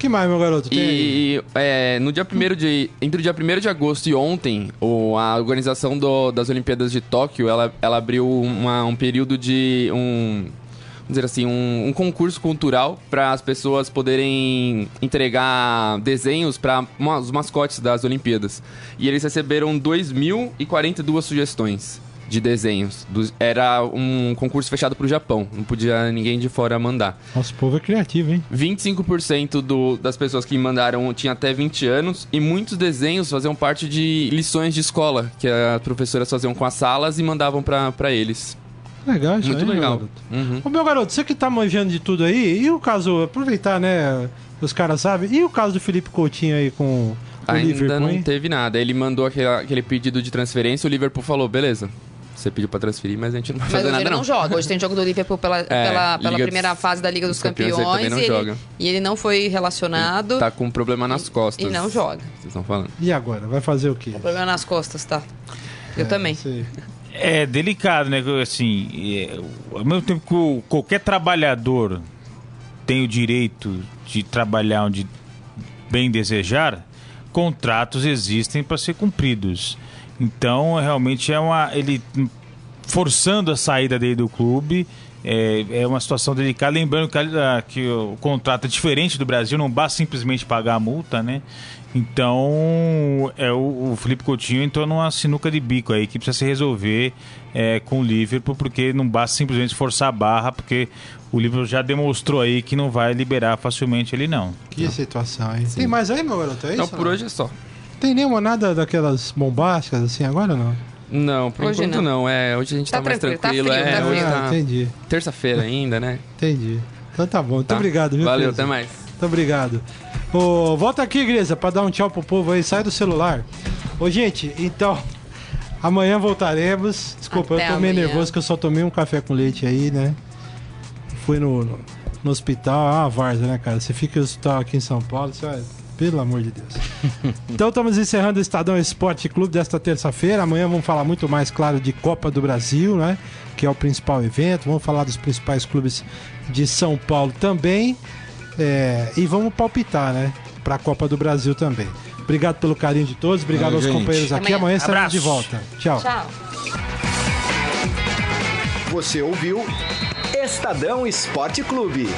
que mais, meu garoto? Tem? E é, no dia 1 de. Entre o dia 1 de agosto e ontem, o- a organização do- das Olimpíadas de Tóquio, ela, ela abriu uma- um período de. um. Dizer assim, um, um concurso cultural para as pessoas poderem entregar desenhos para os mascotes das Olimpíadas. E eles receberam 2.042 sugestões de desenhos. Dos- era um concurso fechado para o Japão, não podia ninguém de fora mandar. Nosso povo é criativo, hein? 25% do, das pessoas que mandaram tinha até 20 anos e muitos desenhos faziam parte de lições de escola que as professoras faziam com as salas e mandavam pra eles. Legal isso Muito aí, meu legal. garoto. Uhum. Ô, meu garoto, você que tá manjando de tudo aí, e o caso, aproveitar, né? Os caras sabem, e o caso do Felipe Coutinho aí com o Ainda Liverpool, não hein? teve nada. Ele mandou aquele, aquele pedido de transferência, o Liverpool falou: beleza, você pediu pra transferir, mas a gente não vai Mas fazer hoje nada ele não, não. joga. Hoje tem jogo do Liverpool pela, pela, pela Liga primeira dos- fase da Liga dos, dos Campeões, ele Campeões. também não e, ele, joga. e ele não foi relacionado. Tá com um problema nas costas. E não joga. Vocês estão falando. E agora? Vai fazer o quê? Problema nas costas, tá? Eu também. Sei. É delicado, né? que, Assim, é, ao mesmo tempo que o- qualquer trabalhador tem o direito de trabalhar onde bem desejar, contratos existem para ser cumpridos. Então, realmente é uma. Ele forçando a saída dele do clube. É, é uma situação delicada. Lembrando que, a- que o contrato é diferente do Brasil, não basta simplesmente pagar a multa, né? Então, é o, o Felipe Coutinho entrou numa sinuca de bico aí que precisa se resolver é, com o Liverpool, porque não basta simplesmente forçar a barra, porque o Liverpool já demonstrou aí que não vai liberar facilmente ele, não. Que situação, hein? Tem mais aí, meu garoto? É Então isso? por não? hoje é só. Tem nenhuma nada daquelas bombásticas assim agora, não? Não, por Hoje enquanto não. não. É, hoje a gente tá, Tá mais tranquilo, tá frio, é, tá hoje. Ah, tá entendi, terça-feira ainda, né? entendi. Então tá bom. Muito Tá? obrigado, viu, Valeu, Cris? até mais. Muito obrigado. Ô, volta aqui, Grisa, pra dar um tchau pro povo aí. Sai do celular. Ô, gente, então. Amanhã voltaremos. Desculpa, Até eu tô meio amanhã. nervoso que eu só tomei um café com leite aí, né? Fui no, no, no hospital. Ah, Varza, né, cara? Você fica no hospital aqui em São Paulo, você vai. Pelo amor de Deus. então estamos encerrando o Estadão Esporte Clube desta terça-feira. Amanhã vamos falar muito mais, claro, de Copa do Brasil, né? Que é o principal evento. Vamos falar dos principais clubes de São Paulo também. É, e vamos palpitar, né? Para a Copa do Brasil também. Obrigado pelo carinho de todos. Obrigado Valeu, aos gente. companheiros aqui. Amanhã. Amanhã estaremos de volta. Tchau. Tchau. Você ouviu Estadão Esporte Clube.